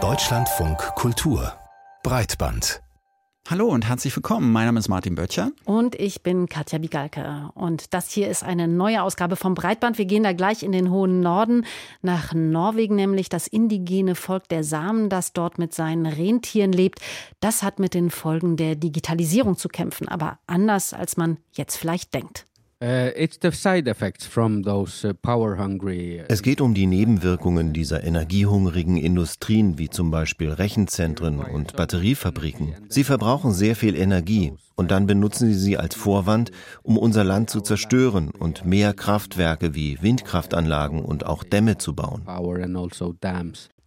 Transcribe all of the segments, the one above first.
Deutschlandfunk Kultur Breitband Hallo und herzlich willkommen. Mein Name ist Martin Böttcher. Und ich bin Katja Bigalke. Und das hier ist eine neue Ausgabe vom Breitband. Wir gehen da gleich in den hohen Norden, nach Norwegen, nämlich das indigene Volk der Samen, das dort mit seinen Rentieren lebt. Das hat mit den Folgen der Digitalisierung zu kämpfen, aber anders, als man jetzt vielleicht denkt. Uh, uh, es geht um die Nebenwirkungen dieser energiehungrigen Industrien, wie zum Beispiel Rechenzentren und Batteriefabriken. Sie verbrauchen sehr viel Energie und dann benutzen sie sie als Vorwand, um unser Land zu zerstören und mehr Kraftwerke wie Windkraftanlagen und auch Dämme zu bauen.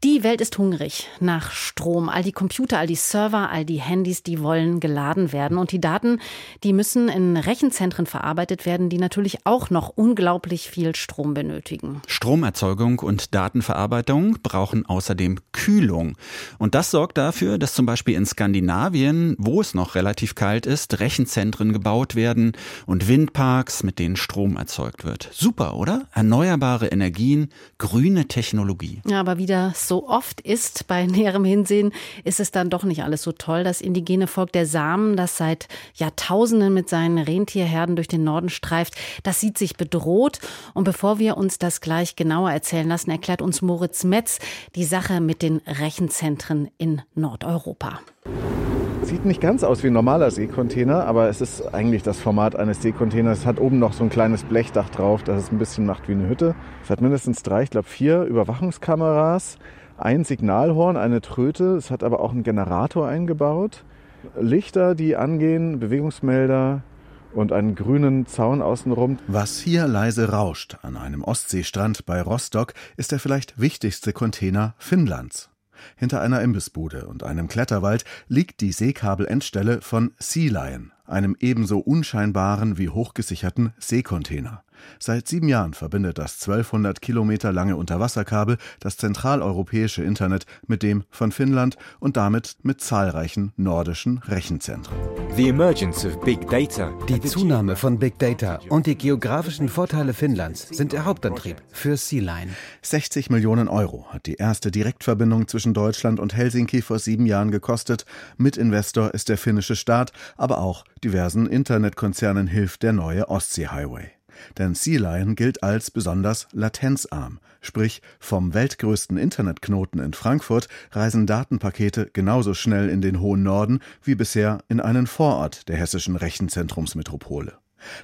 Die Welt ist hungrig nach Strom. All die Computer, all die Server, all die Handys, die wollen geladen werden. Und die Daten, die müssen in Rechenzentren verarbeitet werden, die natürlich auch noch unglaublich viel Strom benötigen. Stromerzeugung und Datenverarbeitung brauchen außerdem Kühlung. Und das sorgt dafür, dass zum Beispiel in Skandinavien, wo es noch relativ kalt ist, Rechenzentren gebaut werden und Windparks, mit denen Strom erzeugt wird. Super, oder? Erneuerbare Energien, grüne Technologie. Ja, aber wieder so oft ist, bei näherem Hinsehen ist es dann doch nicht alles so toll. Das indigene Volk der Samen, das seit Jahrtausenden mit seinen Rentierherden durch den Norden streift, das sieht sich bedroht. Und bevor wir uns das gleich genauer erzählen lassen, erklärt uns Moritz Metz die Sache mit den Rechenzentren in Nordeuropa. Sieht nicht ganz aus wie ein normaler Seekontainer, aber es ist eigentlich das Format eines Seekontainers. Es hat oben noch so ein kleines Blechdach drauf, das es ein bisschen macht wie eine Hütte. Es hat mindestens drei, ich glaube vier Überwachungskameras ein Signalhorn, eine Tröte. Es hat aber auch einen Generator eingebaut. Lichter, die angehen, Bewegungsmelder und einen grünen Zaun außenrum. Was hier leise rauscht an einem Ostseestrand bei Rostock, ist der vielleicht wichtigste Container Finnlands. Hinter einer Imbissbude und einem Kletterwald liegt die Seekabelendstelle von Sea Lion, einem ebenso unscheinbaren wie hochgesicherten Seekontainer. Seit sieben Jahren verbindet das 1200 Kilometer lange Unterwasserkabel das zentraleuropäische Internet mit dem von Finnland und damit mit zahlreichen nordischen Rechenzentren. Die Zunahme von Big Data und die geografischen Vorteile Finnlands sind der Hauptantrieb für Sea-Line. 60 Millionen Euro hat die erste Direktverbindung zwischen Deutschland und Helsinki vor sieben Jahren gekostet. Mitinvestor ist der finnische Staat, aber auch diversen Internetkonzernen hilft der neue Ostsee-Highway. Denn Sea Lion gilt als besonders latenzarm, sprich vom weltgrößten Internetknoten in Frankfurt reisen Datenpakete genauso schnell in den hohen Norden wie bisher in einen Vorort der hessischen Rechenzentrumsmetropole.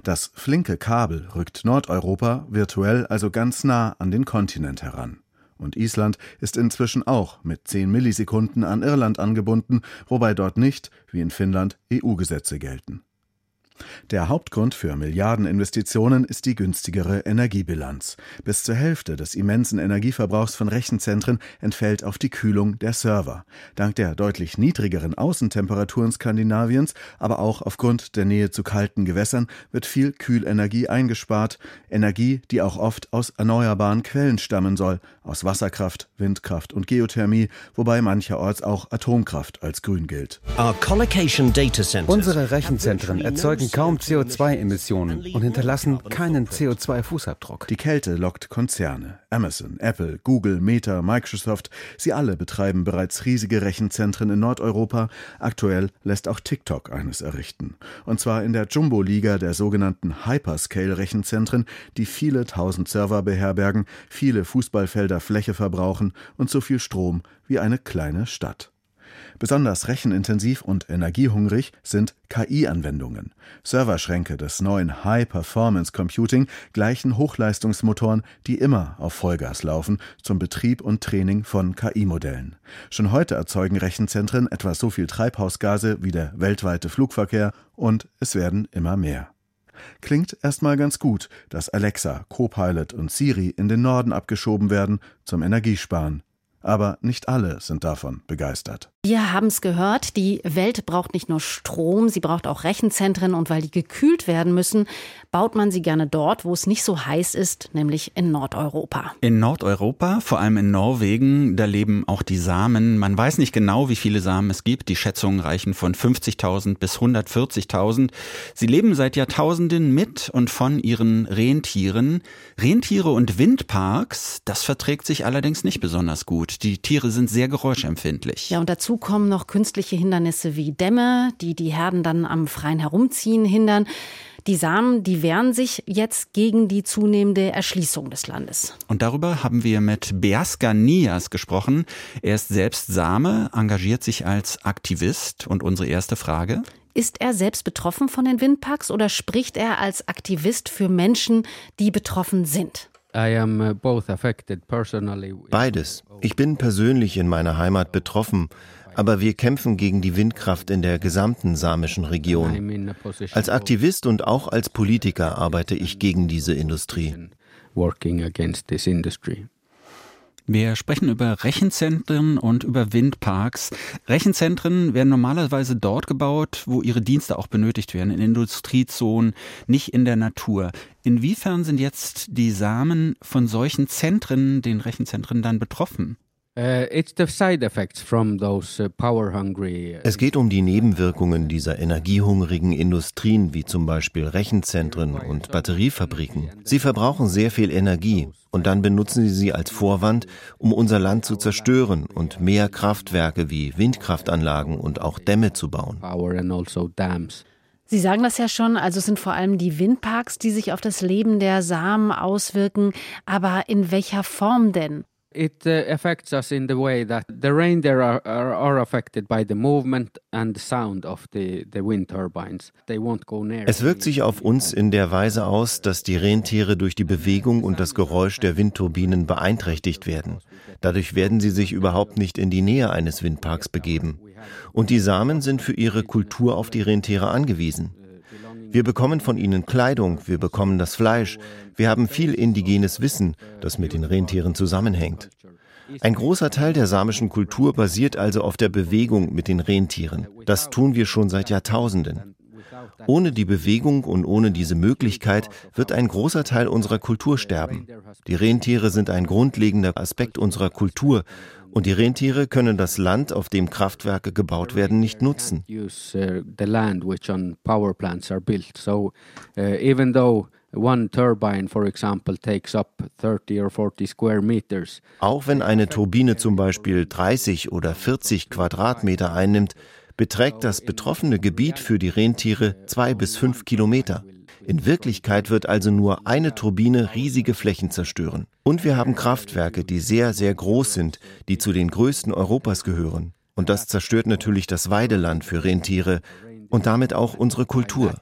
Das flinke Kabel rückt Nordeuropa virtuell also ganz nah an den Kontinent heran. Und Island ist inzwischen auch mit 10 Millisekunden an Irland angebunden, wobei dort nicht, wie in Finnland, EU-Gesetze gelten. Der Hauptgrund für Milliardeninvestitionen ist die günstigere Energiebilanz. Bis zur Hälfte des immensen Energieverbrauchs von Rechenzentren entfällt auf die Kühlung der Server. Dank der deutlich niedrigeren Außentemperaturen Skandinaviens, aber auch aufgrund der Nähe zu kalten Gewässern wird viel Kühlenergie eingespart, Energie, die auch oft aus erneuerbaren Quellen stammen soll, aus Wasserkraft, Windkraft und Geothermie, wobei mancherorts auch Atomkraft als grün gilt. Unsere Rechenzentren erzeugen erzeugen kaum CO2-Emissionen und hinterlassen keinen CO2-Fußabdruck. Die Kälte lockt Konzerne. Amazon, Apple, Google, Meta, Microsoft, sie alle betreiben bereits riesige Rechenzentren in Nordeuropa. Aktuell lässt auch TikTok eines errichten. Und zwar in der Jumbo-Liga der sogenannten Hyperscale-Rechenzentren, die viele tausend Server beherbergen, viele Fußballfelder Fläche verbrauchen und so viel Strom wie eine kleine Stadt. Besonders rechenintensiv und energiehungrig sind KI-Anwendungen. Serverschränke des neuen High-Performance Computing gleichen Hochleistungsmotoren, die immer auf Vollgas laufen, zum Betrieb und Training von KI-Modellen. Schon heute erzeugen Rechenzentren etwa so viel Treibhausgase wie der weltweite Flugverkehr und es werden immer mehr. Klingt erstmal ganz gut, dass Alexa, Copilot und Siri in den Norden abgeschoben werden zum Energiesparen. Aber nicht alle sind davon begeistert. Wir haben es gehört, die Welt braucht nicht nur Strom, sie braucht auch Rechenzentren und weil die gekühlt werden müssen, baut man sie gerne dort, wo es nicht so heiß ist, nämlich in Nordeuropa. In Nordeuropa, vor allem in Norwegen, da leben auch die Samen. Man weiß nicht genau, wie viele Samen es gibt. Die Schätzungen reichen von 50.000 bis 140.000. Sie leben seit Jahrtausenden mit und von ihren Rentieren. Rentiere und Windparks, das verträgt sich allerdings nicht besonders gut. Die Tiere sind sehr geräuschempfindlich. Ja, und dazu kommen noch künstliche Hindernisse wie Dämme, die die Herden dann am freien Herumziehen hindern. Die Samen, die wehren sich jetzt gegen die zunehmende Erschließung des Landes. Und darüber haben wir mit Beaska Nias gesprochen. Er ist selbst Same, engagiert sich als Aktivist. Und unsere erste Frage? Ist er selbst betroffen von den Windparks oder spricht er als Aktivist für Menschen, die betroffen sind? Uh, Beides. Ich bin persönlich in meiner Heimat betroffen, aber wir kämpfen gegen die Windkraft in der gesamten samischen Region. Als Aktivist und auch als Politiker arbeite ich gegen diese Industrie. Wir sprechen über Rechenzentren und über Windparks. Rechenzentren werden normalerweise dort gebaut, wo ihre Dienste auch benötigt werden, in Industriezonen, nicht in der Natur. Inwiefern sind jetzt die Samen von solchen Zentren, den Rechenzentren, dann betroffen? Uh, uh, es geht um die Nebenwirkungen dieser energiehungrigen Industrien, wie zum Beispiel Rechenzentren und Batteriefabriken. Sie verbrauchen sehr viel Energie und dann benutzen sie sie als Vorwand, um unser Land zu zerstören und mehr Kraftwerke wie Windkraftanlagen und auch Dämme zu bauen. Also sie sagen das ja schon, also es sind vor allem die Windparks, die sich auf das Leben der Samen auswirken. Aber in welcher Form denn? It uh, affects us in the way that the reindeer are, are, are affected by the movement and the sound of the, the wind turbines. They won't go near. Es wirkt sich auf uns in der Weise aus, dass die Rentiere durch die Bewegung und das Geräusch der Windturbinen beeinträchtigt werden. Dadurch werden sie sich überhaupt nicht in die Nähe eines Windparks begeben. Und die Samen sind für ihre Kultur auf die Rentiere angewiesen. Wir bekommen von ihnen Kleidung, wir bekommen das Fleisch, wir haben viel indigenes Wissen, das mit den Rentieren zusammenhängt. Ein großer Teil der samischen Kultur basiert also auf der Bewegung mit den Rentieren. Das tun wir schon seit Jahrtausenden. Ohne die Bewegung und ohne diese Möglichkeit wird ein großer Teil unserer Kultur sterben. Die Rentiere sind ein grundlegender Aspekt unserer Kultur und die Rentiere können das Land, auf dem Kraftwerke gebaut werden, nicht nutzen. One turbine, for example, takes up 30 or 40 square meters. Auch wenn eine Turbine zum Beispiel 30 oder 40 Quadratmeter einnimmt, beträgt das betroffene Gebiet für die Rentiere zwei bis fünf Kilometer. In Wirklichkeit wird also nur eine Turbine riesige Flächen zerstören. Und wir haben Kraftwerke, die sehr, sehr groß sind, die zu den größten Europas gehören. Und das zerstört natürlich das Weideland für Rentiere und damit auch unsere Kultur.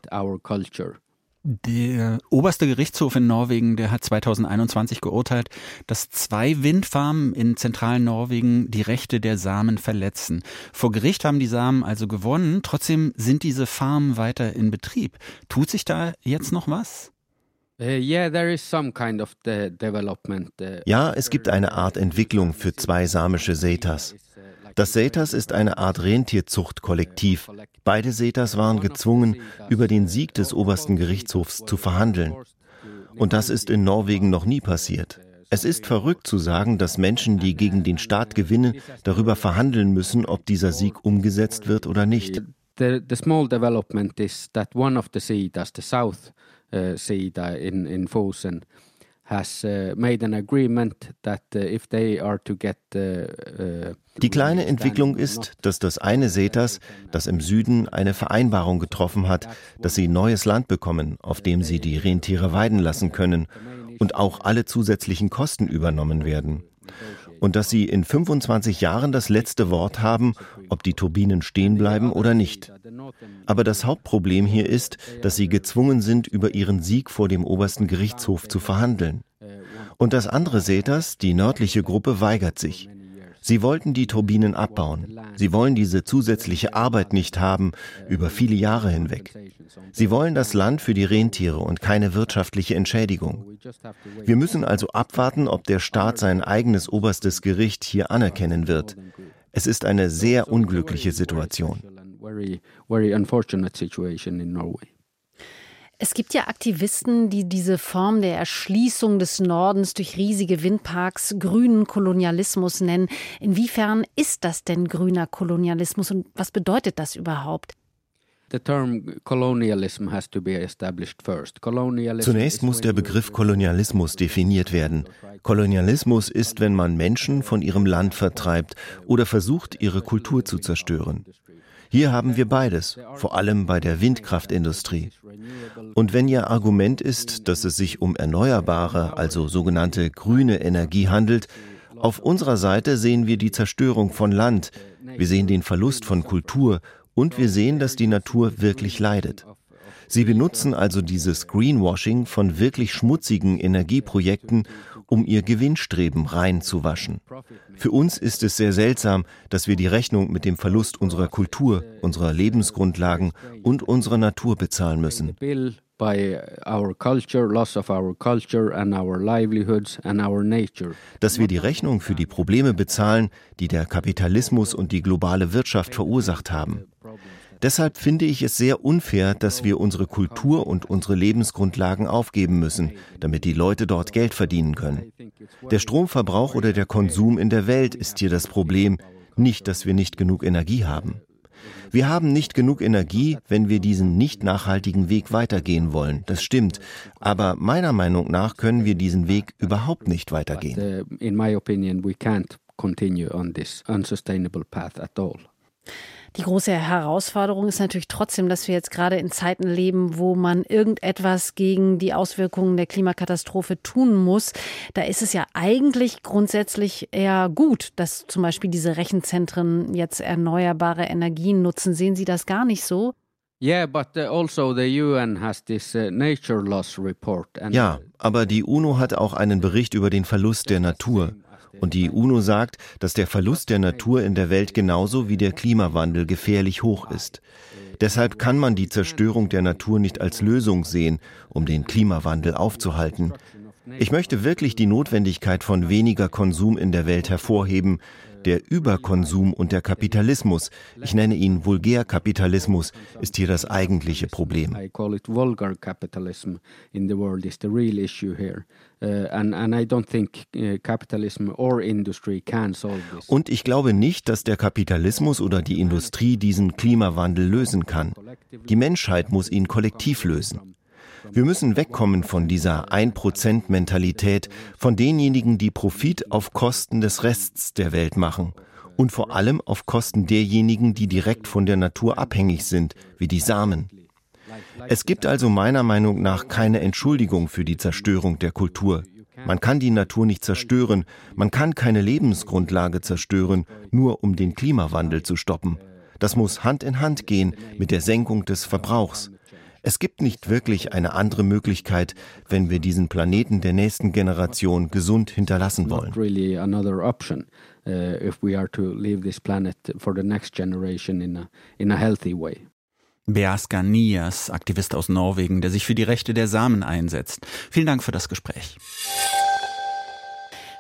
Der oberste Gerichtshof in Norwegen, der hat 2021 geurteilt, dass zwei Windfarmen in zentralen Norwegen die Rechte der Samen verletzen. Vor Gericht haben die Samen also gewonnen, trotzdem sind diese Farmen weiter in Betrieb. Tut sich da jetzt noch was? Uh, uh, ja, es gibt eine Art Entwicklung für zwei samische Setas. Das Setas ist eine Art Rentierzuchtkollektiv. Beide Setas waren gezwungen, über den Sieg des obersten Gerichtshofs zu verhandeln. Und das ist in Norwegen noch nie passiert. Es ist verrückt zu sagen, dass Menschen, die gegen den Staat gewinnen, darüber verhandeln müssen, ob dieser Sieg umgesetzt wird oder nicht. The, the small development is that one of the Seedas, the South uh, Seeda in, in Fosen, has uh, made an agreement that uh, if they are to get die kleine Entwicklung ist, dass das eine Setas, das im Süden eine Vereinbarung getroffen hat, dass sie neues Land bekommen, auf dem sie die Rentiere weiden lassen können und auch alle zusätzlichen Kosten übernommen werden. Und dass sie in 25 Jahren das letzte Wort haben, ob die Turbinen stehen bleiben oder nicht. Aber das Hauptproblem hier ist, dass sie gezwungen sind, über ihren Sieg vor dem obersten Gerichtshof zu verhandeln. Und das andere Setas, die nördliche Gruppe, weigert sich. Sie wollten die Turbinen abbauen. Sie wollen diese zusätzliche Arbeit nicht haben über viele Jahre hinweg. Sie wollen das Land für die Rentiere und keine wirtschaftliche Entschädigung. Wir müssen also abwarten, ob der Staat sein eigenes oberstes Gericht hier anerkennen wird. Es ist eine sehr unglückliche Situation. Es gibt ja Aktivisten, die diese Form der Erschließung des Nordens durch riesige Windparks grünen Kolonialismus nennen. Inwiefern ist das denn grüner Kolonialismus und was bedeutet das überhaupt? Zunächst muss der Begriff Kolonialismus definiert werden. Kolonialismus ist, wenn man Menschen von ihrem Land vertreibt oder versucht, ihre Kultur zu zerstören. Hier haben wir beides, vor allem bei der Windkraftindustrie. Und wenn Ihr Argument ist, dass es sich um erneuerbare, also sogenannte grüne Energie handelt, auf unserer Seite sehen wir die Zerstörung von Land, wir sehen den Verlust von Kultur und wir sehen, dass die Natur wirklich leidet. Sie benutzen also dieses Greenwashing von wirklich schmutzigen Energieprojekten, um ihr Gewinnstreben reinzuwaschen. Für uns ist es sehr seltsam, dass wir die Rechnung mit dem Verlust unserer Kultur, unserer Lebensgrundlagen und unserer Natur bezahlen müssen. Dass wir die Rechnung für die Probleme bezahlen, die der Kapitalismus und die globale Wirtschaft verursacht haben. Deshalb finde ich es sehr unfair, dass wir unsere Kultur und unsere Lebensgrundlagen aufgeben müssen, damit die Leute dort Geld verdienen können. Der Stromverbrauch oder der Konsum in der Welt ist hier das Problem, nicht, dass wir nicht genug Energie haben. Wir haben nicht genug Energie, wenn wir diesen nicht nachhaltigen Weg weitergehen wollen. Das stimmt. Aber meiner Meinung nach können wir diesen Weg überhaupt nicht weitergehen. Uh. Die große Herausforderung ist natürlich trotzdem, dass wir jetzt gerade in Zeiten leben, wo man irgendetwas gegen die Auswirkungen der Klimakatastrophe tun muss. Da ist es ja eigentlich grundsätzlich eher gut, dass zum Beispiel diese Rechenzentren jetzt erneuerbare Energien nutzen. Sehen Sie das gar nicht so? Uh, also uh, ja, aber die UNO hat auch einen Bericht über den Verlust der Natur. Und die UNO sagt, dass der Verlust der Natur in der Welt genauso wie der Klimawandel gefährlich hoch ist. Deshalb kann man die Zerstörung der Natur nicht als Lösung sehen, um den Klimawandel aufzuhalten. Ich möchte wirklich die Notwendigkeit von weniger Konsum in der Welt hervorheben, der Überkonsum und der Kapitalismus, ich nenne ihn Vulgärkapitalismus, ist hier das eigentliche Problem. Und ich glaube nicht, dass der Kapitalismus oder die Industrie diesen Klimawandel lösen kann. Die Menschheit muss ihn kollektiv lösen. Wir müssen wegkommen von dieser 1%-Mentalität, von denjenigen, die Profit auf Kosten des Rests der Welt machen und vor allem auf Kosten derjenigen, die direkt von der Natur abhängig sind, wie die Samen. Es gibt also meiner Meinung nach keine Entschuldigung für die Zerstörung der Kultur. Man kann die Natur nicht zerstören, man kann keine Lebensgrundlage zerstören, nur um den Klimawandel zu stoppen. Das muss Hand in Hand gehen mit der Senkung des Verbrauchs. Es gibt nicht wirklich eine andere Möglichkeit, wenn wir diesen Planeten der nächsten Generation gesund hinterlassen wollen. Beaska Nias, Aktivist aus Norwegen, der sich für die Rechte der Samen einsetzt. Vielen Dank für das Gespräch.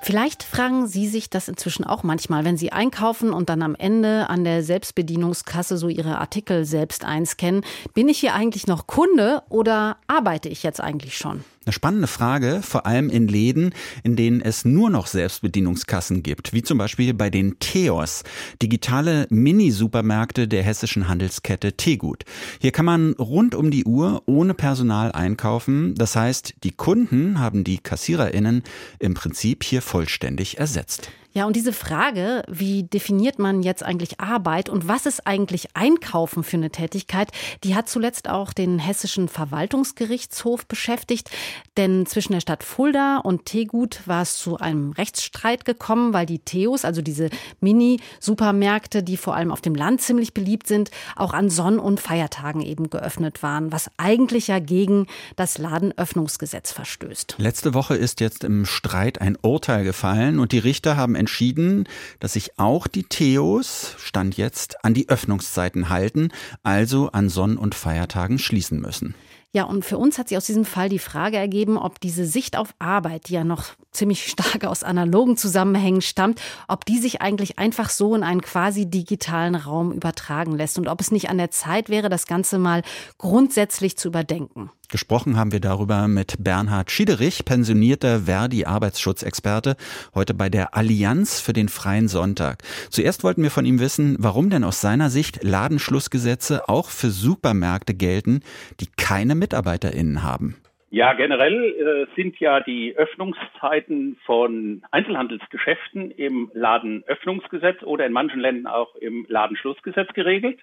Vielleicht fragen Sie sich das inzwischen auch manchmal, wenn Sie einkaufen und dann am Ende an der Selbstbedienungskasse so Ihre Artikel selbst einscannen. Bin ich hier eigentlich noch Kunde oder arbeite ich jetzt eigentlich schon? Eine spannende Frage, vor allem in Läden, in denen es nur noch Selbstbedienungskassen gibt, wie zum Beispiel bei den Theos, digitale Mini-Supermärkte der hessischen Handelskette Tegut. Hier kann man rund um die Uhr ohne Personal einkaufen. Das heißt, die Kunden haben die KassiererInnen im Prinzip hier vollständig ersetzt. Ja, und diese Frage, wie definiert man jetzt eigentlich Arbeit und was ist eigentlich Einkaufen für eine Tätigkeit, die hat zuletzt auch den hessischen Verwaltungsgerichtshof beschäftigt. Denn zwischen der Stadt Fulda und Tegut war es zu einem Rechtsstreit gekommen, weil die Theos, also diese Mini-Supermärkte, die vor allem auf dem Land ziemlich beliebt sind, auch an Sonn- und Feiertagen eben geöffnet waren, was eigentlich ja gegen das Ladenöffnungsgesetz verstößt. Letzte Woche ist jetzt im Streit ein Urteil gefallen und die Richter haben entschieden, dass sich auch die Theos, Stand jetzt, an die Öffnungszeiten halten, also an Sonn- und Feiertagen schließen müssen. Ja, und für uns hat sich aus diesem Fall die Frage ergeben, ob diese Sicht auf Arbeit, die ja noch ziemlich stark aus analogen Zusammenhängen stammt, ob die sich eigentlich einfach so in einen quasi digitalen Raum übertragen lässt und ob es nicht an der Zeit wäre, das Ganze mal grundsätzlich zu überdenken. Gesprochen haben wir darüber mit Bernhard Schiederich, pensionierter Verdi-Arbeitsschutzexperte, heute bei der Allianz für den freien Sonntag. Zuerst wollten wir von ihm wissen, warum denn aus seiner Sicht Ladenschlussgesetze auch für Supermärkte gelten, die keine MitarbeiterInnen haben. Ja, generell äh, sind ja die Öffnungszeiten von Einzelhandelsgeschäften im Ladenöffnungsgesetz oder in manchen Ländern auch im Ladenschlussgesetz geregelt.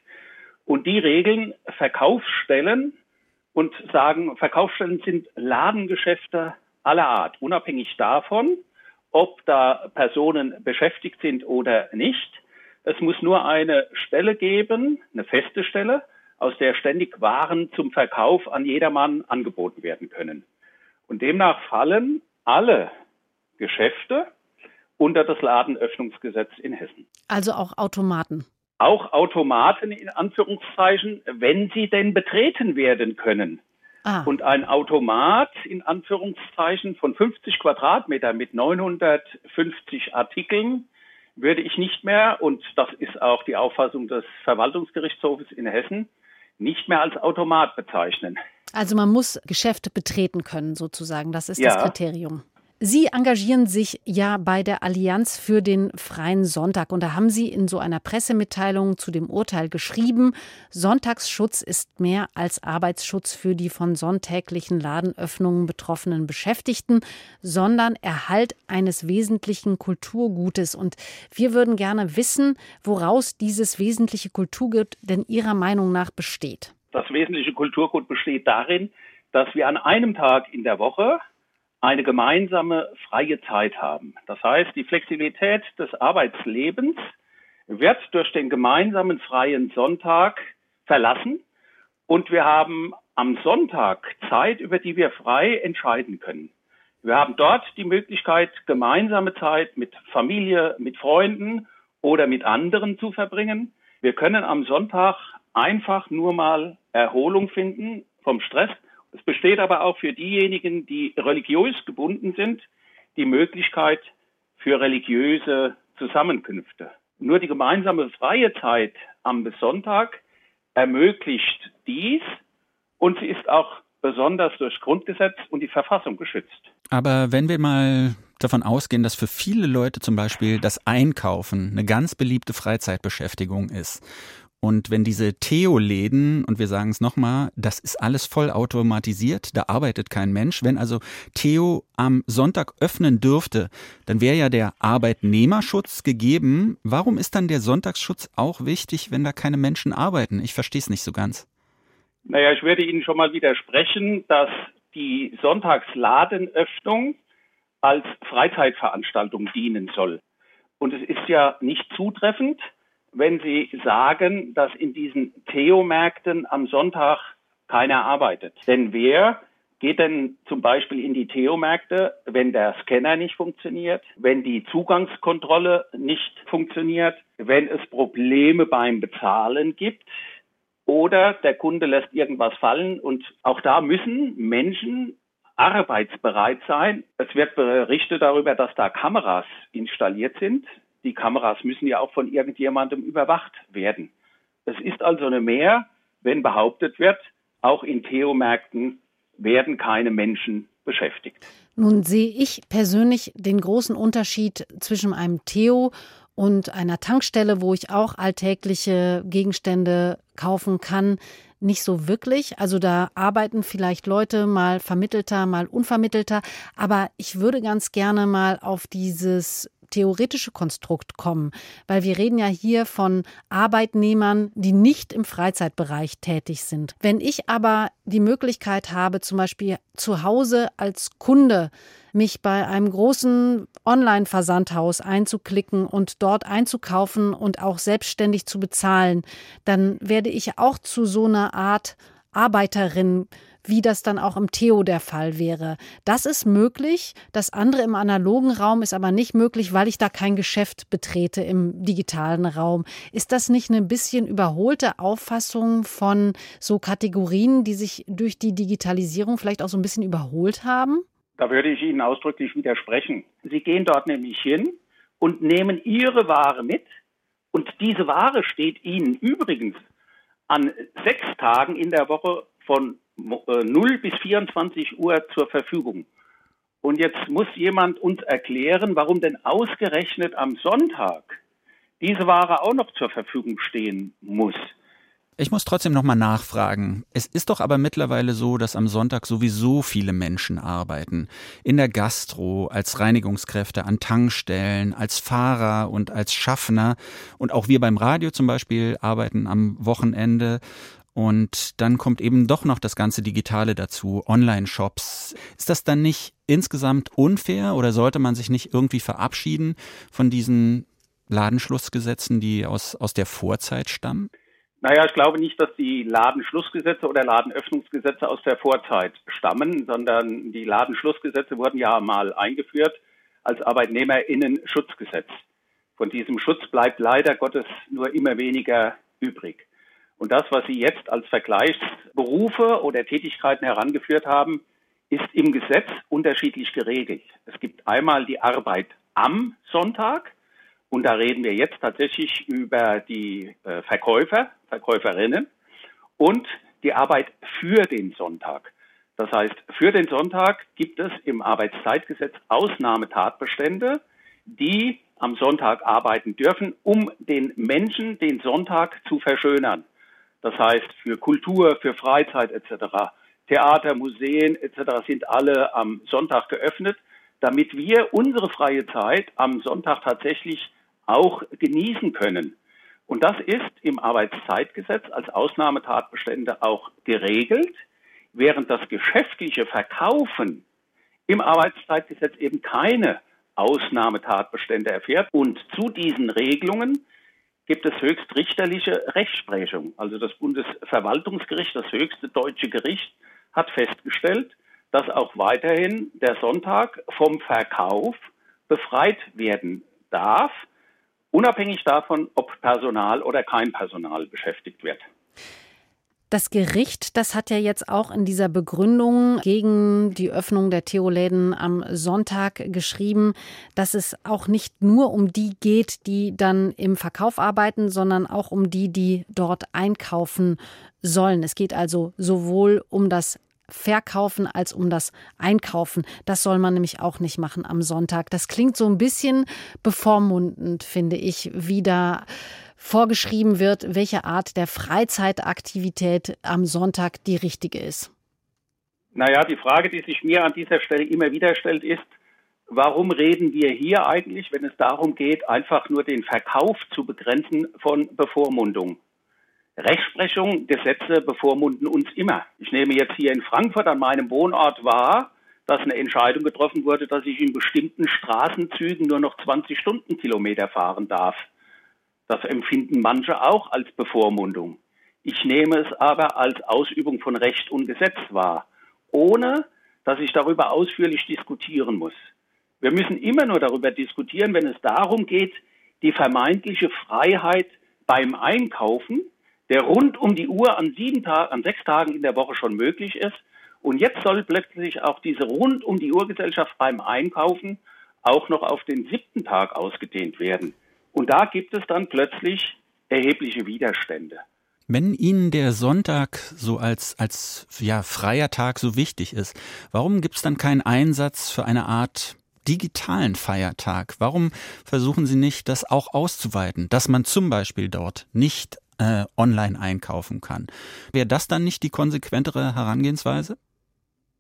Und die regeln Verkaufsstellen und sagen, Verkaufsstellen sind Ladengeschäfte aller Art, unabhängig davon, ob da Personen beschäftigt sind oder nicht. Es muss nur eine Stelle geben, eine feste Stelle, aus der ständig Waren zum Verkauf an jedermann angeboten werden können. Und demnach fallen alle Geschäfte unter das Ladenöffnungsgesetz in Hessen. Also auch Automaten. Auch Automaten in Anführungszeichen, wenn sie denn betreten werden können. Ah. Und ein Automat in Anführungszeichen von 50 Quadratmeter mit 950 Artikeln würde ich nicht mehr, und das ist auch die Auffassung des Verwaltungsgerichtshofes in Hessen, nicht mehr als Automat bezeichnen. Also man muss Geschäfte betreten können, sozusagen. Das ist ja. das Kriterium. Sie engagieren sich ja bei der Allianz für den freien Sonntag und da haben Sie in so einer Pressemitteilung zu dem Urteil geschrieben, Sonntagsschutz ist mehr als Arbeitsschutz für die von sonntäglichen Ladenöffnungen betroffenen Beschäftigten, sondern Erhalt eines wesentlichen Kulturgutes. Und wir würden gerne wissen, woraus dieses wesentliche Kulturgut denn Ihrer Meinung nach besteht. Das wesentliche Kulturgut besteht darin, dass wir an einem Tag in der Woche eine gemeinsame freie Zeit haben. Das heißt, die Flexibilität des Arbeitslebens wird durch den gemeinsamen freien Sonntag verlassen und wir haben am Sonntag Zeit, über die wir frei entscheiden können. Wir haben dort die Möglichkeit, gemeinsame Zeit mit Familie, mit Freunden oder mit anderen zu verbringen. Wir können am Sonntag einfach nur mal Erholung finden vom Stress es besteht aber auch für diejenigen, die religiös gebunden sind, die Möglichkeit für religiöse Zusammenkünfte. Nur die gemeinsame freie Zeit am Sonntag ermöglicht dies und sie ist auch besonders durch Grundgesetz und die Verfassung geschützt. Aber wenn wir mal davon ausgehen, dass für viele Leute zum Beispiel das Einkaufen eine ganz beliebte Freizeitbeschäftigung ist und wenn diese Theo-Läden, und wir sagen es nochmal, das ist alles voll automatisiert, da arbeitet kein Mensch. Wenn also Theo am Sonntag öffnen dürfte, dann wäre ja der Arbeitnehmerschutz gegeben. Warum ist dann der Sonntagsschutz auch wichtig, wenn da keine Menschen arbeiten? Ich verstehe es nicht so ganz. Naja, ich würde Ihnen schon mal widersprechen, dass die Sonntagsladenöffnung als Freizeitveranstaltung dienen soll. Und es ist ja nicht zutreffend, wenn Sie sagen, dass in diesen Theo-Märkten am Sonntag keiner arbeitet. Denn wer geht denn zum Beispiel in die Theo-Märkte, wenn der Scanner nicht funktioniert, wenn die Zugangskontrolle nicht funktioniert, wenn es Probleme beim Bezahlen gibt oder der Kunde lässt irgendwas fallen und auch da müssen Menschen arbeitsbereit sein. Es wird berichtet darüber, dass da Kameras installiert sind, die Kameras müssen ja auch von irgendjemandem überwacht werden. Es ist also eine Mehr, wenn behauptet wird, auch in Theomärkten werden keine Menschen beschäftigt. Nun sehe ich persönlich den großen Unterschied zwischen einem Theo und einer Tankstelle, wo ich auch alltägliche Gegenstände kaufen kann, nicht so wirklich. Also da arbeiten vielleicht Leute mal vermittelter, mal unvermittelter. Aber ich würde ganz gerne mal auf dieses theoretische Konstrukt kommen, weil wir reden ja hier von Arbeitnehmern, die nicht im Freizeitbereich tätig sind. Wenn ich aber die Möglichkeit habe, zum Beispiel zu Hause als Kunde mich bei einem großen Online-Versandhaus einzuklicken und dort einzukaufen und auch selbstständig zu bezahlen, dann werde ich auch zu so einer Art Arbeiterin wie das dann auch im Theo der Fall wäre. Das ist möglich. Das andere im analogen Raum ist aber nicht möglich, weil ich da kein Geschäft betrete im digitalen Raum. Ist das nicht eine bisschen überholte Auffassung von so Kategorien, die sich durch die Digitalisierung vielleicht auch so ein bisschen überholt haben? Da würde ich Ihnen ausdrücklich widersprechen. Sie gehen dort nämlich hin und nehmen Ihre Ware mit. Und diese Ware steht Ihnen übrigens an sechs Tagen in der Woche von 0 äh, bis 24 Uhr zur Verfügung. Und jetzt muss jemand uns erklären, warum denn ausgerechnet am Sonntag diese Ware auch noch zur Verfügung stehen muss. Ich muss trotzdem nochmal nachfragen. Es ist doch aber mittlerweile so, dass am Sonntag sowieso viele Menschen arbeiten. In der Gastro, als Reinigungskräfte an Tankstellen, als Fahrer und als Schaffner. Und auch wir beim Radio zum Beispiel arbeiten am Wochenende. Und dann kommt eben doch noch das ganze Digitale dazu, Online-Shops. Ist das dann nicht insgesamt unfair oder sollte man sich nicht irgendwie verabschieden von diesen Ladenschlussgesetzen, die aus, aus der Vorzeit stammen? Naja, ich glaube nicht, dass die Ladenschlussgesetze oder Ladenöffnungsgesetze aus der Vorzeit stammen, sondern die Ladenschlussgesetze wurden ja mal eingeführt als Arbeitnehmerinnen-Schutzgesetz. Von diesem Schutz bleibt leider Gottes nur immer weniger übrig. Und das, was Sie jetzt als Vergleichsberufe oder Tätigkeiten herangeführt haben, ist im Gesetz unterschiedlich geregelt. Es gibt einmal die Arbeit am Sonntag, und da reden wir jetzt tatsächlich über die äh, Verkäufer, Verkäuferinnen und die Arbeit für den Sonntag. Das heißt, für den Sonntag gibt es im Arbeitszeitgesetz Ausnahmetatbestände, die am Sonntag arbeiten dürfen, um den Menschen den Sonntag zu verschönern. Das heißt, für Kultur, für Freizeit etc. Theater, Museen etc. sind alle am Sonntag geöffnet, damit wir unsere freie Zeit am Sonntag tatsächlich auch genießen können. Und das ist im Arbeitszeitgesetz als Ausnahmetatbestände auch geregelt, während das geschäftliche Verkaufen im Arbeitszeitgesetz eben keine Ausnahmetatbestände erfährt. Und zu diesen Regelungen gibt es höchstrichterliche Rechtsprechung. Also das Bundesverwaltungsgericht, das höchste deutsche Gericht, hat festgestellt, dass auch weiterhin der Sonntag vom Verkauf befreit werden darf unabhängig davon, ob Personal oder kein Personal beschäftigt wird. Das Gericht, das hat ja jetzt auch in dieser Begründung gegen die Öffnung der Theoläden am Sonntag geschrieben, dass es auch nicht nur um die geht, die dann im Verkauf arbeiten, sondern auch um die, die dort einkaufen sollen. Es geht also sowohl um das Verkaufen als um das Einkaufen. Das soll man nämlich auch nicht machen am Sonntag. Das klingt so ein bisschen bevormundend, finde ich, wie da vorgeschrieben wird, welche Art der Freizeitaktivität am Sonntag die richtige ist. Naja, die Frage, die sich mir an dieser Stelle immer wieder stellt, ist, warum reden wir hier eigentlich, wenn es darum geht, einfach nur den Verkauf zu begrenzen von Bevormundung? Rechtsprechung, Gesetze bevormunden uns immer. Ich nehme jetzt hier in Frankfurt an meinem Wohnort wahr, dass eine Entscheidung getroffen wurde, dass ich in bestimmten Straßenzügen nur noch 20 Stundenkilometer fahren darf. Das empfinden manche auch als Bevormundung. Ich nehme es aber als Ausübung von Recht und Gesetz wahr, ohne dass ich darüber ausführlich diskutieren muss. Wir müssen immer nur darüber diskutieren, wenn es darum geht, die vermeintliche Freiheit beim Einkaufen der rund um die Uhr an sieben Tagen, an sechs Tagen in der Woche schon möglich ist. Und jetzt soll plötzlich auch diese rund um die Uhr Gesellschaft beim Einkaufen auch noch auf den siebten Tag ausgedehnt werden. Und da gibt es dann plötzlich erhebliche Widerstände. Wenn Ihnen der Sonntag so als, als ja, freier Tag so wichtig ist, warum gibt es dann keinen Einsatz für eine Art digitalen Feiertag? Warum versuchen Sie nicht, das auch auszuweiten, dass man zum Beispiel dort nicht äh, online einkaufen kann. Wäre das dann nicht die konsequentere Herangehensweise?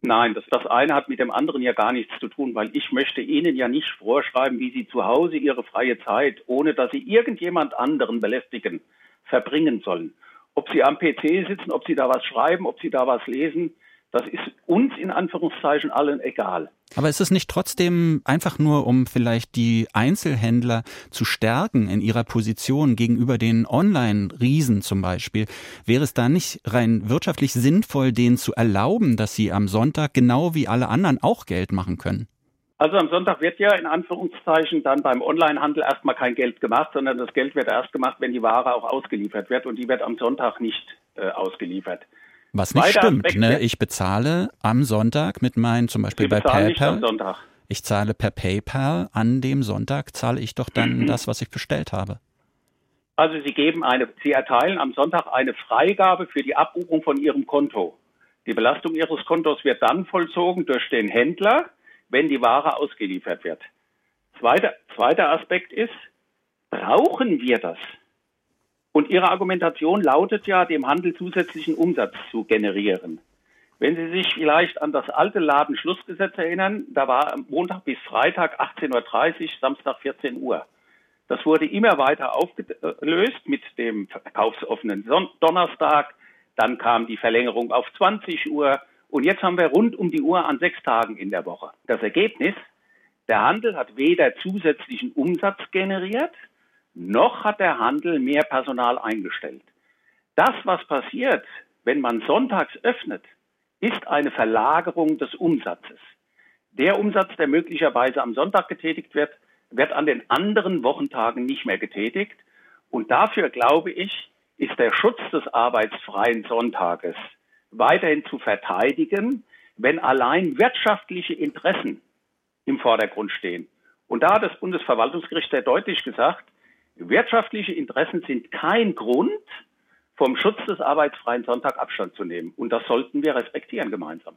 Nein, das, das eine hat mit dem anderen ja gar nichts zu tun, weil ich möchte Ihnen ja nicht vorschreiben, wie Sie zu Hause Ihre freie Zeit, ohne dass Sie irgendjemand anderen belästigen, verbringen sollen. Ob Sie am PC sitzen, ob Sie da was schreiben, ob Sie da was lesen, Das ist uns in Anführungszeichen allen egal. Aber ist es nicht trotzdem einfach nur, um vielleicht die Einzelhändler zu stärken in ihrer Position gegenüber den Online-Riesen zum Beispiel? Wäre es da nicht rein wirtschaftlich sinnvoll, denen zu erlauben, dass sie am Sonntag genau wie alle anderen auch Geld machen können? Also am Sonntag wird ja in Anführungszeichen dann beim Onlinehandel erstmal kein Geld gemacht, sondern das Geld wird erst gemacht, wenn die Ware auch ausgeliefert wird und die wird am Sonntag nicht äh, ausgeliefert. Was nicht stimmt, ne? Ich bezahle am Sonntag mit meinen, zum Beispiel bei PayPal. Ich zahle per PayPal. An dem Sonntag zahle ich doch dann mhm. das, was ich bestellt habe. Also Sie geben eine, Sie erteilen am Sonntag eine Freigabe für die Abbuchung von Ihrem Konto. Die Belastung Ihres Kontos wird dann vollzogen durch den Händler, wenn die Ware ausgeliefert wird. Zweiter, zweiter Aspekt ist, brauchen wir das? Und Ihre Argumentation lautet ja, dem Handel zusätzlichen Umsatz zu generieren. Wenn Sie sich vielleicht an das alte Ladenschlussgesetz erinnern, da war Montag bis Freitag 18.30 Uhr, Samstag 14 Uhr. Das wurde immer weiter aufgelöst mit dem verkaufsoffenen Donnerstag. Dann kam die Verlängerung auf 20 Uhr. Und jetzt haben wir rund um die Uhr an sechs Tagen in der Woche. Das Ergebnis, der Handel hat weder zusätzlichen Umsatz generiert, noch hat der Handel mehr Personal eingestellt. Das, was passiert, wenn man sonntags öffnet, ist eine Verlagerung des Umsatzes. Der Umsatz, der möglicherweise am Sonntag getätigt wird, wird an den anderen Wochentagen nicht mehr getätigt. Und dafür, glaube ich, ist der Schutz des arbeitsfreien Sonntages weiterhin zu verteidigen, wenn allein wirtschaftliche Interessen im Vordergrund stehen. Und da hat das Bundesverwaltungsgericht sehr deutlich gesagt, Wirtschaftliche Interessen sind kein Grund, vom Schutz des arbeitsfreien Sonntag Abstand zu nehmen. Und das sollten wir respektieren gemeinsam.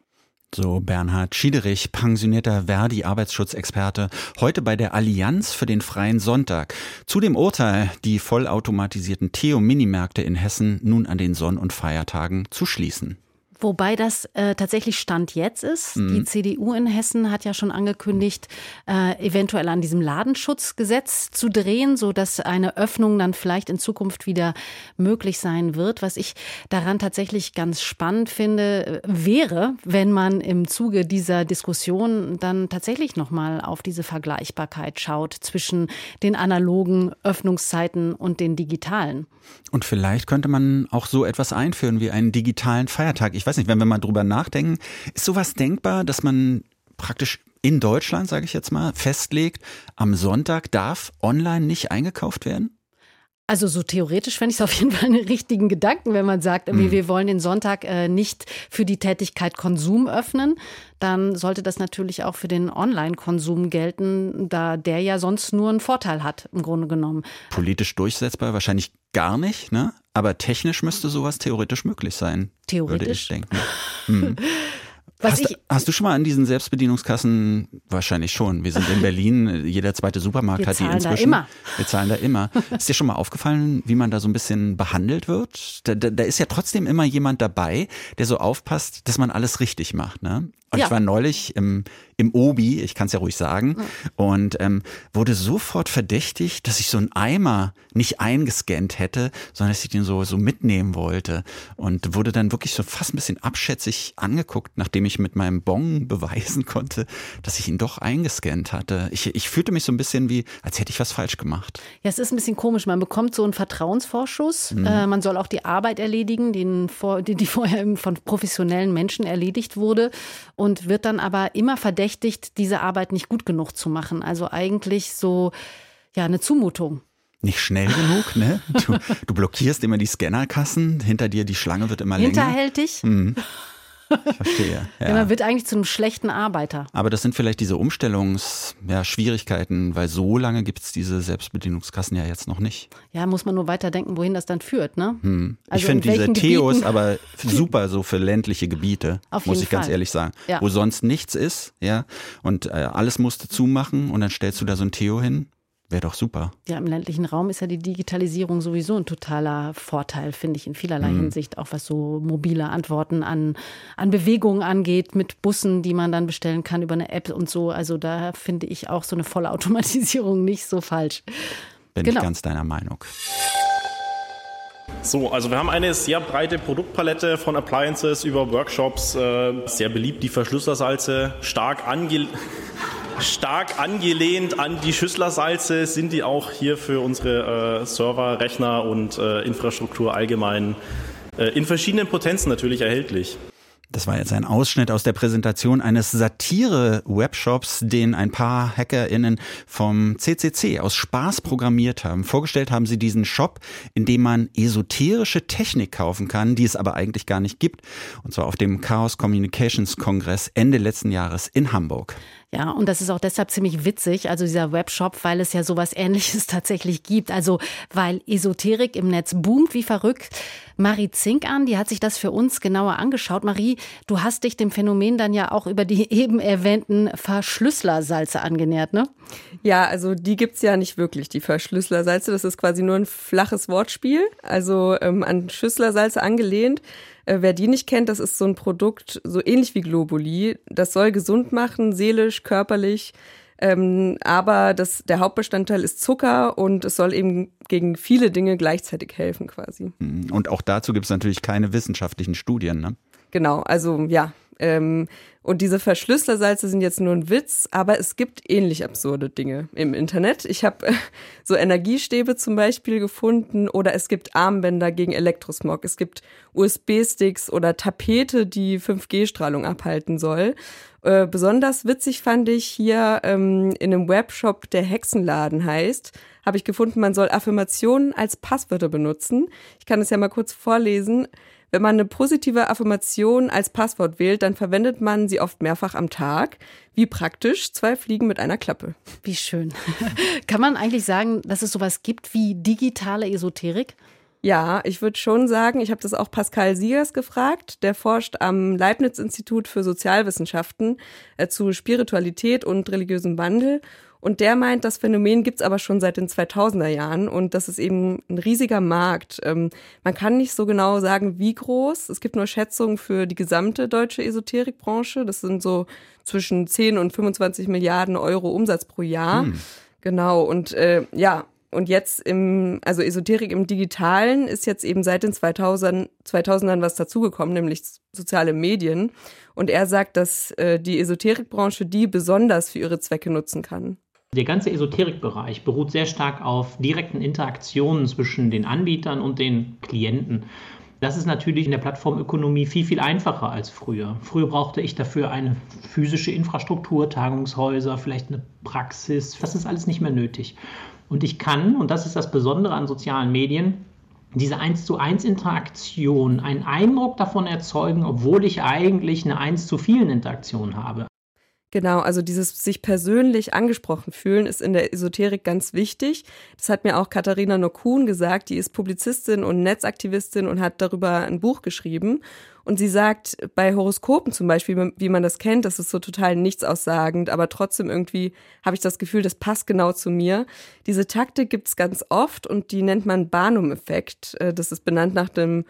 So Bernhard Schiederich, pensionierter Verdi-Arbeitsschutzexperte, heute bei der Allianz für den freien Sonntag. Zu dem Urteil, die vollautomatisierten Theo-Minimärkte in Hessen nun an den Sonn- und Feiertagen zu schließen. Wobei das äh, tatsächlich Stand jetzt ist. Mhm. Die CDU in Hessen hat ja schon angekündigt, äh, eventuell an diesem Ladenschutzgesetz zu drehen, so dass eine Öffnung dann vielleicht in Zukunft wieder möglich sein wird. Was ich daran tatsächlich ganz spannend finde, wäre, wenn man im Zuge dieser Diskussion dann tatsächlich nochmal auf diese Vergleichbarkeit schaut zwischen den analogen Öffnungszeiten und den digitalen. Und vielleicht könnte man auch so etwas einführen wie einen digitalen Feiertag. Ich weiß nicht, wenn wir mal drüber nachdenken, ist sowas denkbar, dass man praktisch in Deutschland, sage ich jetzt mal, festlegt, am Sonntag darf online nicht eingekauft werden? Also so theoretisch fände ich es auf jeden Fall einen richtigen Gedanken, wenn man sagt, mhm. wir wollen den Sonntag äh, nicht für die Tätigkeit Konsum öffnen. Dann sollte das natürlich auch für den Online-Konsum gelten, da der ja sonst nur einen Vorteil hat, im Grunde genommen. Politisch durchsetzbar wahrscheinlich gar nicht, ne? Aber technisch müsste sowas theoretisch möglich sein. Theoretisch. Würde ich denken. Hm. Hast, hast, du schon mal an diesen Selbstbedienungskassen? Wahrscheinlich schon. Wir sind in Berlin, jeder zweite Supermarkt Wir hat die inzwischen. Da immer. Wir zahlen da immer. Ist dir schon mal aufgefallen, wie man da so ein bisschen behandelt wird? Da, da, da ist ja trotzdem immer jemand dabei, der so aufpasst, dass man alles richtig macht. Ne? Und ja. ich war neulich im, im Obi, ich kann es ja ruhig sagen, und ähm, wurde sofort verdächtig, dass ich so einen Eimer nicht eingescannt hätte, sondern dass ich den so, so mitnehmen wollte. Und wurde dann wirklich so fast ein bisschen abschätzig angeguckt, nachdem ich mit meinem Bon beweisen konnte, dass ich ihn doch eingescannt hatte. Ich, ich fühlte mich so ein bisschen wie, als hätte ich was falsch gemacht. Ja, es ist ein bisschen komisch. Man bekommt so einen Vertrauensvorschuss. Mhm. Äh, man soll auch die Arbeit erledigen, die, die, die vorher von professionellen Menschen erledigt wurde. Und wird dann aber immer verdächtigt, diese Arbeit nicht gut genug zu machen. Also eigentlich so, ja, eine Zumutung nicht schnell genug, ne? Du, du, blockierst immer die Scannerkassen, hinter dir die Schlange wird immer länger. Hinterhältig? Mhm. Ich verstehe. Ja. Man wird eigentlich zu einem schlechten Arbeiter. Aber das sind vielleicht diese Umstellungsschwierigkeiten, ja, weil so lange gibt es diese Selbstbedienungskassen ja jetzt noch nicht. Ja, muss man nur weiterdenken, wohin das dann führt, ne? Hm. Also ich finde diese Theos aber super so für ländliche Gebiete, Auf muss ich Fall. ganz ehrlich sagen. Ja. Wo sonst nichts ist, ja, und äh, alles musste zumachen und dann stellst du da so ein Theo hin. Wäre doch super. Ja, im ländlichen Raum ist ja die Digitalisierung sowieso ein totaler Vorteil, finde ich, in vielerlei mhm. Hinsicht, auch was so mobile Antworten an, an Bewegungen angeht, mit Bussen, die man dann bestellen kann über eine App und so. Also da finde ich auch so eine volle Automatisierung nicht so falsch. Bin genau. ich ganz deiner Meinung. So, also wir haben eine sehr breite Produktpalette von Appliances über Workshops, äh, sehr beliebt die Verschlüsselsalze, stark ange stark angelehnt an die Schüsslersalze sind die auch hier für unsere äh, Server, Rechner und äh, Infrastruktur allgemein äh, in verschiedenen Potenzen natürlich erhältlich. Das war jetzt ein Ausschnitt aus der Präsentation eines Satire-Webshops, den ein paar HackerInnen vom CCC aus Spaß programmiert haben. Vorgestellt haben sie diesen Shop, in dem man esoterische Technik kaufen kann, die es aber eigentlich gar nicht gibt. Und zwar auf dem Chaos Communications Kongress Ende letzten Jahres in Hamburg. Ja, und das ist auch deshalb ziemlich witzig, also dieser Webshop, weil es ja sowas ähnliches tatsächlich gibt. Also weil Esoterik im Netz boomt wie verrückt. Marie Zink an, die hat sich das für uns genauer angeschaut. Marie, du hast dich dem Phänomen dann ja auch über die eben erwähnten Verschlüsselersalze angenähert, ne? Ja, also die gibt's ja nicht wirklich, die Verschlüsselersalze. Das ist quasi nur ein flaches Wortspiel, also ähm, an Schüsslersalze angelehnt. Äh, wer die nicht kennt, das ist so ein Produkt, so ähnlich wie Globuli. Das soll gesund machen, seelisch, körperlich. Ähm, aber das, der Hauptbestandteil ist Zucker und es soll eben gegen viele Dinge gleichzeitig helfen quasi. Mhm. Und auch dazu gibt es natürlich keine wissenschaftlichen Studien, ne? Genau, also ja, ähm, und diese Verschlüsselersalze sind jetzt nur ein Witz, aber es gibt ähnlich absurde Dinge im Internet. Ich habe äh, so Energiestäbe zum Beispiel gefunden oder es gibt Armbänder gegen Elektrosmog. Es gibt USB-Sticks oder Tapete, die 5G-Strahlung abhalten soll. Äh, besonders witzig fand ich hier ähm, in einem Webshop, der Hexenladen heißt, habe ich gefunden, man soll Affirmationen als Passwörter benutzen. Ich kann es ja mal kurz vorlesen. Wenn man eine positive Affirmation als Passwort wählt, dann verwendet man sie oft mehrfach am Tag. Wie praktisch, zwei Fliegen mit einer Klappe. Wie schön. Kann man eigentlich sagen, dass es sowas gibt wie digitale Esoterik? Ja, ich würde schon sagen, ich habe das auch Pascal Siegers gefragt. Der forscht am Leibniz-Institut für Sozialwissenschaften äh, zu Spiritualität und religiösem Wandel. Und der meint, das Phänomen gibt's aber schon seit den 2000er Jahren und das ist eben ein riesiger Markt. Ähm, man kann nicht so genau sagen, wie groß. Es gibt nur Schätzungen für die gesamte deutsche Esoterikbranche. Das sind so zwischen 10 und 25 Milliarden Euro Umsatz pro Jahr. Hm. Genau. Und äh, ja, und jetzt im, also Esoterik im Digitalen ist jetzt eben seit den 2000, 2000ern was dazugekommen, nämlich soziale Medien. Und er sagt, dass äh, die Esoterikbranche die besonders für ihre Zwecke nutzen kann. Der ganze Esoterikbereich beruht sehr stark auf direkten Interaktionen zwischen den Anbietern und den Klienten. Das ist natürlich in der Plattformökonomie viel, viel einfacher als früher. Früher brauchte ich dafür eine physische Infrastruktur, Tagungshäuser, vielleicht eine Praxis. Das ist alles nicht mehr nötig. Und ich kann, und das ist das Besondere an sozialen Medien, diese 1 zu 1 Interaktion, einen Eindruck davon erzeugen, obwohl ich eigentlich eine 1 zu vielen Interaktion habe. Genau, also dieses sich persönlich angesprochen fühlen ist in der Esoterik ganz wichtig. Das hat mir auch Katharina Nokun gesagt, die ist Publizistin und Netzaktivistin und hat darüber ein Buch geschrieben. Und sie sagt, bei Horoskopen zum Beispiel, wie man das kennt, das ist so total nichtsaussagend, aber trotzdem irgendwie habe ich das Gefühl, das passt genau zu mir. Diese Taktik gibt's ganz oft und die nennt man Barnum-Effekt. Äh, das ist benannt nach dem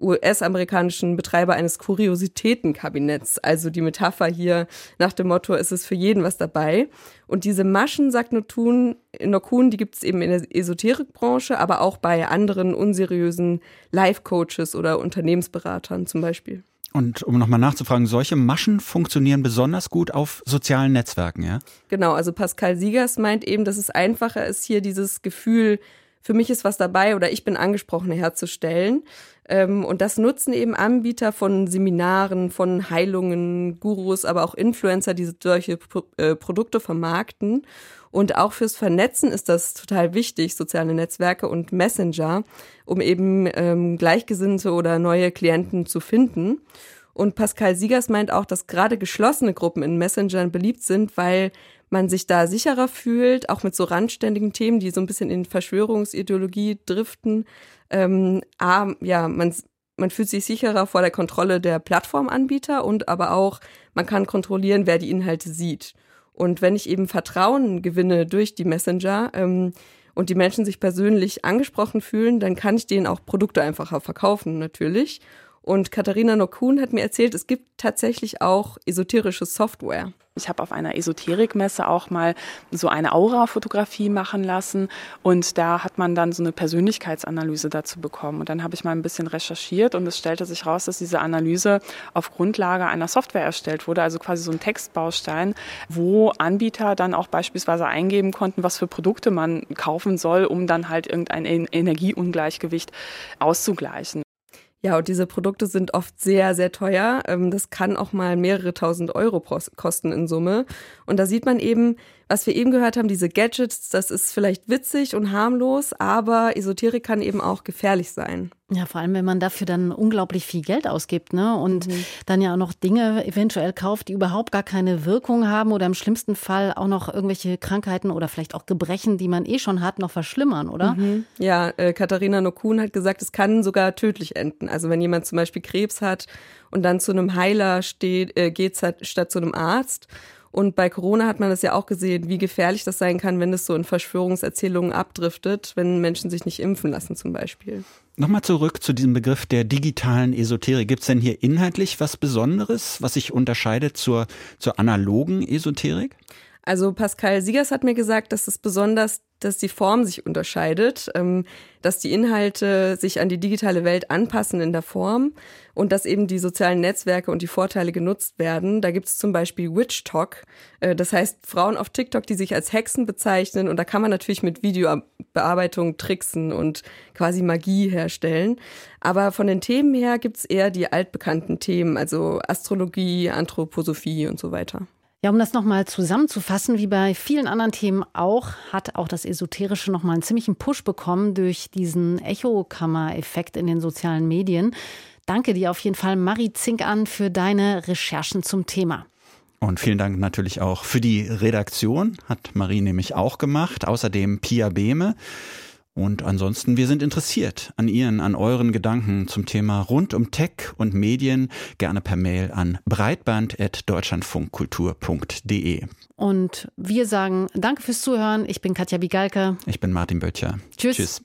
US-amerikanischen Betreiber eines Kuriositätenkabinetts. Also die Metapher hier nach dem Motto, es ist für jeden was dabei. Und diese Maschen, sagt Notun, Nokun, die gibt es eben in der Esoterikbranche, aber auch bei anderen unseriösen Life-Coaches oder Unternehmensberatern zum Beispiel. Und um nochmal nachzufragen, solche Maschen funktionieren besonders gut auf sozialen Netzwerken, ja? Genau, also Pascal Siegers meint eben, dass es einfacher ist, hier dieses Gefühl für mich ist was dabei oder ich bin angesprochen herzustellen. Ähm, und das nutzen eben Anbieter von Seminaren, von Heilungen, Gurus, aber auch Influencer, die solche äh, Produkte vermarkten. Und auch fürs Vernetzen ist das total wichtig, soziale Netzwerke und Messenger, um eben ähm, Gleichgesinnte oder neue Klienten zu finden. Und Pascal Siegers meint auch, dass gerade geschlossene Gruppen in Messengern beliebt sind, weil man sich da sicherer fühlt, auch mit so randständigen Themen, die so ein bisschen in Verschwörungsideologie driften. Ähm, ah, ja, man, man fühlt sich sicherer vor der Kontrolle der Plattformanbieter und aber auch, man kann kontrollieren, wer die Inhalte sieht. Und wenn ich eben Vertrauen gewinne durch die Messenger ähm, und die Menschen sich persönlich angesprochen fühlen, dann kann ich denen auch Produkte einfacher verkaufen, natürlich. Und Katharina Nokun hat mir erzählt, es gibt tatsächlich auch esoterische Software. Ich habe auf einer Esoterikmesse auch mal so eine Aura-Fotografie machen lassen und da hat man dann so eine Persönlichkeitsanalyse dazu bekommen. Und dann habe ich mal ein bisschen recherchiert und es stellte sich raus, dass diese Analyse auf Grundlage einer Software erstellt wurde, also quasi so ein Textbaustein, wo Anbieter dann auch beispielsweise eingeben konnten, was für Produkte man kaufen soll, um dann halt irgendein Energieungleichgewicht auszugleichen. Ja, und diese Produkte sind oft sehr, sehr teuer. Ähm, das kann auch mal mehrere tausend Euro kosten in Summe. Und da sieht man eben, was wir eben gehört haben, diese Gadgets, das ist vielleicht witzig und harmlos, aber Esoterik kann eben auch gefährlich sein. Ja, vor allem, wenn man dafür dann unglaublich viel Geld ausgibt, ne? Und mhm. dann ja auch noch Dinge eventuell kauft, die überhaupt gar keine Wirkung haben oder im schlimmsten Fall auch noch irgendwelche Krankheiten oder vielleicht auch Gebrechen, die man eh schon hat, noch verschlimmern, oder? Mhm. Ja, äh, Katharina Nokun hat gesagt, es kann sogar tödlich enden. Also wenn jemand zum Beispiel Krebs hat und dann zu einem Heiler steht, äh, geht statt zu einem Arzt und bei Corona hat man das ja auch gesehen, wie gefährlich das sein kann, wenn es so in Verschwörungserzählungen abdriftet, wenn Menschen sich nicht impfen lassen zum Beispiel. Nochmal zurück zu diesem Begriff der digitalen Esoterik. Gibt es denn hier inhaltlich was Besonderes, was sich unterscheidet zur, zur analogen Esoterik? Also Pascal Siegers hat mir gesagt, dass es besonders, dass die Form sich unterscheidet, ähm, dass die Inhalte sich an die digitale Welt anpassen in der Form und dass eben die sozialen Netzwerke und die Vorteile genutzt werden. Da gibt es zum Beispiel Witch Talk, äh, das heißt Frauen auf TikTok, die sich als Hexen bezeichnen und da kann man natürlich mit Videobearbeitung tricksen und quasi Magie herstellen. Aber von den Themen her gibt es eher die altbekannten Themen, also Astrologie, Anthroposophie und so weiter. Ja, um das nochmal zusammenzufassen, wie bei vielen anderen Themen auch, hat auch das Esoterische nochmal einen ziemlichen Push bekommen durch diesen Echokammer-Effekt in den sozialen Medien. Danke dir auf jeden Fall, Marie Zink, an für deine Recherchen zum Thema. Und vielen Dank natürlich auch für die Redaktion, hat Marie nämlich auch gemacht. Außerdem Pia Behme. Und ansonsten, wir sind interessiert an Ihren, an euren Gedanken zum Thema rund um Tech und Medien. Gerne per Mail an breitband.deutschlandfunkkultur.de. Und wir sagen Danke fürs Zuhören. Ich bin Katja Bigalke. Ich bin Martin Böttcher. Tschüss. Tschüss.